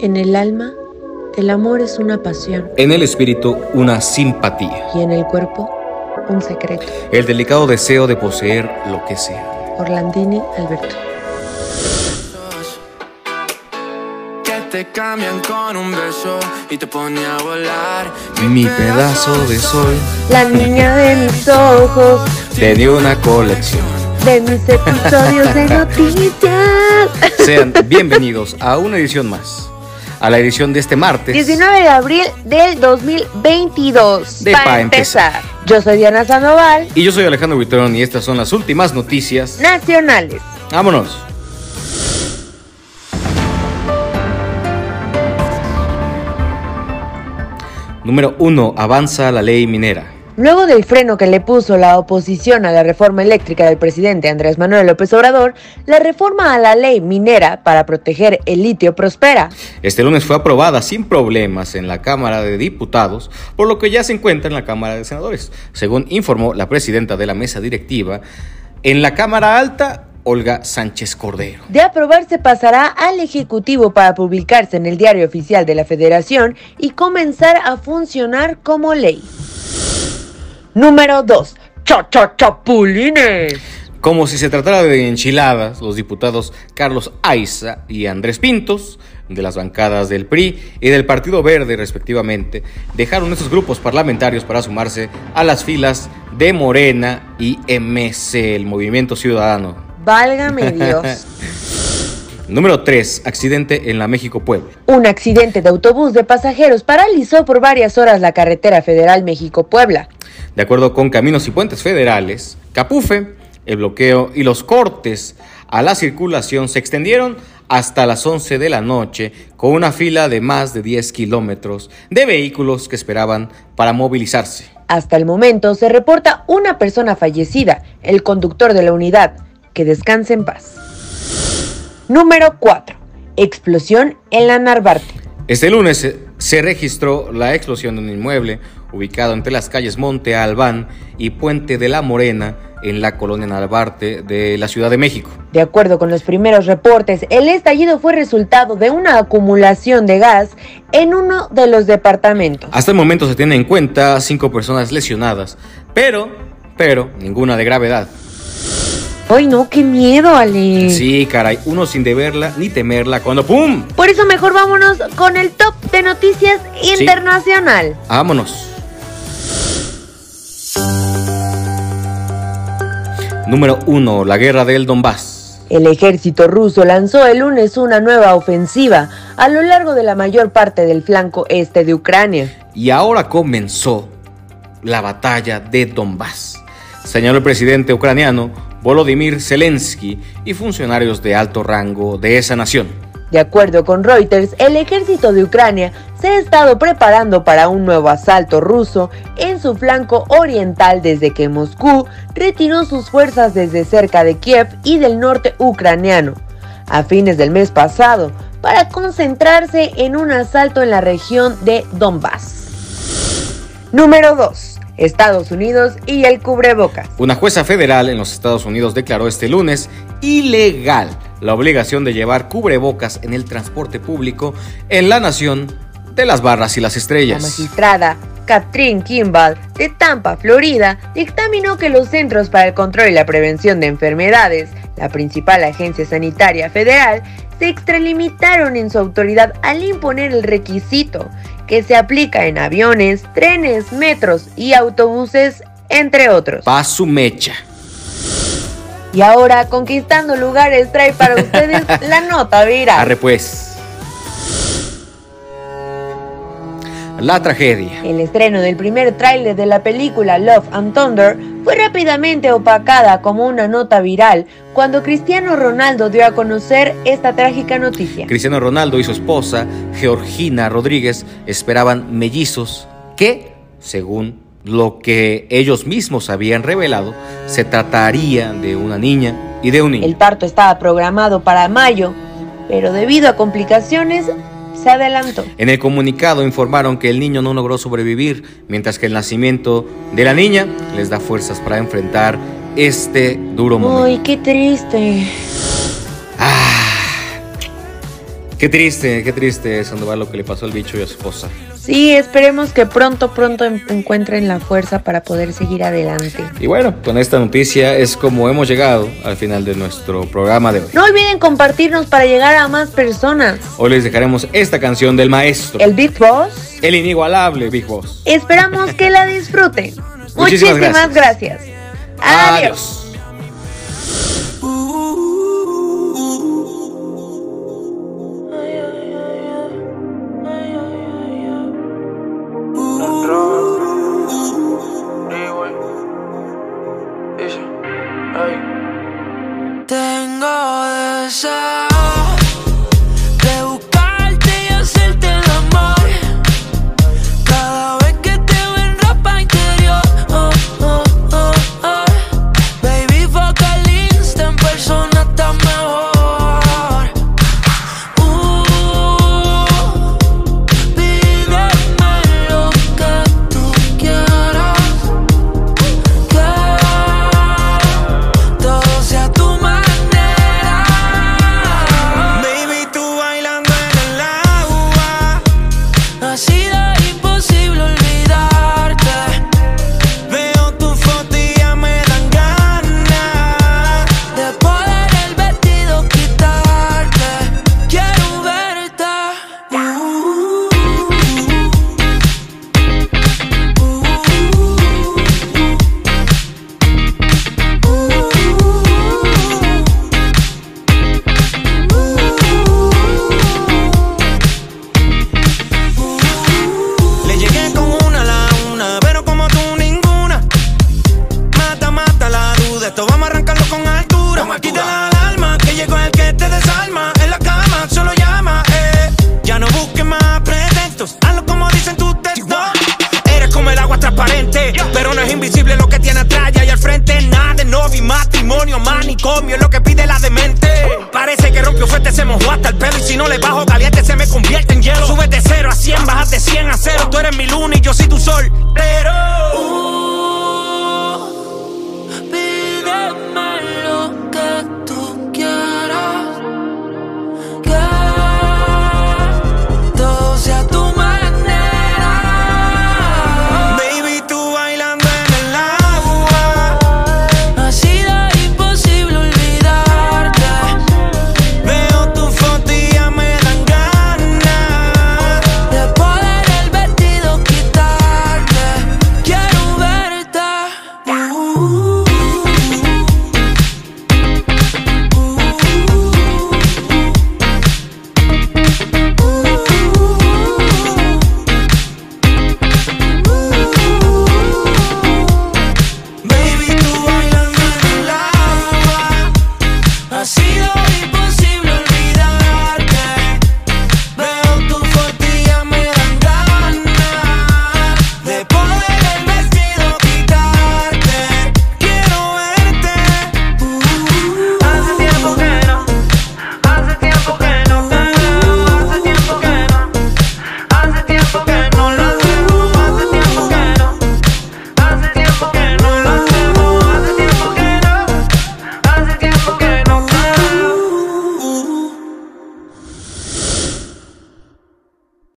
En el alma, el amor es una pasión. En el espíritu, una simpatía. Y en el cuerpo, un secreto. El delicado deseo de poseer lo que sea. Orlandini Alberto. Te cambian con un beso y te pone a volar. Mi pedazo de sol La niña de mis ojos, te dio una colección. de mis episodios de noticias. Sean bienvenidos a una edición más. A la edición de este martes. 19 de abril del 2022. De para pa' empezar. Yo soy Diana Sandoval, Y yo soy Alejandro Buitrón y estas son las últimas noticias. nacionales. Vámonos. Número 1. Avanza la ley minera. Luego del freno que le puso la oposición a la reforma eléctrica del presidente Andrés Manuel López Obrador, la reforma a la ley minera para proteger el litio prospera. Este lunes fue aprobada sin problemas en la Cámara de Diputados, por lo que ya se encuentra en la Cámara de Senadores, según informó la presidenta de la mesa directiva. En la Cámara Alta, Olga Sánchez Cordero. De aprobarse pasará al Ejecutivo para publicarse en el Diario Oficial de la Federación y comenzar a funcionar como ley. Número 2. Chapulines. Como si se tratara de enchiladas, los diputados Carlos Aiza y Andrés Pintos, de las bancadas del PRI y del Partido Verde respectivamente, dejaron estos grupos parlamentarios para sumarse a las filas de Morena y MC, el Movimiento Ciudadano. Válgame Dios. Número 3. Accidente en la México-Puebla. Un accidente de autobús de pasajeros paralizó por varias horas la carretera federal México-Puebla. De acuerdo con Caminos y Puentes Federales, Capufe, el bloqueo y los cortes a la circulación se extendieron hasta las 11 de la noche con una fila de más de 10 kilómetros de vehículos que esperaban para movilizarse. Hasta el momento se reporta una persona fallecida, el conductor de la unidad. Que descanse en paz. Número 4. Explosión en la Narvarte. Este lunes se- registró la explosión de un inmueble ubicado entre las calles Monte Albán y Puente de la Morena en la colonia Narvarte de la Ciudad de México. De acuerdo con los primeros reportes, el estallido fue resultado de una acumulación de gas en uno de los departamentos. Hasta el momento se tienen en cuenta cinco personas lesionadas, pero, pero, ninguna de gravedad. ¡Ay, no! ¡Qué miedo, Ale! Sí, caray, uno sin deberla ni temerla cuando ¡pum! Por eso mejor vámonos con el top de noticias internacional. Vámonos. Número 1. La guerra del Donbass. El ejército ruso lanzó el lunes una nueva ofensiva a lo largo de la mayor parte del flanco este de Ucrania. Y ahora comenzó la batalla de Donbass, señaló el presidente ucraniano Volodymyr Zelensky y funcionarios de alto rango de esa nación. De acuerdo con Reuters, el ejército de Ucrania se ha estado preparando para un nuevo asalto ruso en su flanco oriental desde que Moscú retiró sus fuerzas desde cerca de Kiev y del norte ucraniano a fines del mes pasado para concentrarse en un asalto en la región de Donbass. Número 2. Estados Unidos y el cubrebocas. Una jueza federal en los Estados Unidos declaró este lunes ilegal la obligación de llevar cubrebocas en el transporte público en la nación de las barras y las La estrellas. magistrada Catherine Kimball de Tampa, Florida, dictaminó que los Centros para el Control y la Prevención de Enfermedades, la principal agencia sanitaria federal, se extralimitaron en su autoridad al imponer el requisito que se aplica en aviones, trenes, metros y autobuses, entre otros. Pa' su mecha. Y ahora, conquistando lugares, trae para ustedes la nota viral. Arre pues. La tragedia. El estreno del primer tráiler de la película Love and Thunder fue rápidamente opacada como una nota viral cuando Cristiano Ronaldo dio a conocer esta trágica noticia. Cristiano Ronaldo y su esposa, Georgina Rodríguez, esperaban mellizos que, según lo que ellos mismos habían revelado, se trataría de una niña y de un niño. El parto estaba programado para mayo, pero debido a complicaciones se adelantó. En el comunicado informaron que el niño no logró sobrevivir, mientras que el nacimiento de la niña les da fuerzas para enfrentar este duro momento. Ay, qué triste. Ah, qué triste, qué triste, Sandoval, lo que le pasó al bicho y a su esposa. Sí, esperemos que pronto, pronto en- encuentren la fuerza para poder seguir adelante. Y bueno, con esta noticia es como hemos llegado al final de nuestro programa de hoy. No olviden compartirnos para llegar a más personas. Hoy les dejaremos esta canción del maestro, El Big Boss. el inigualable Big Boss. Esperamos que la disfruten. Muchísimas Muchísimas, gracias. Adiós. Tengo deseo es invisible lo que tiene atrás y al frente. Nada de novio matrimonio, manicomio, es lo que pide la demente. Parece que rompió fuerte, se mojó hasta el pelo. Y si no le bajo caliente, se me convierte en hielo. Subes de 0 a 100, bajas de 100 a 0. Tú eres mi luna y yo soy tu sol. Pero. pídeme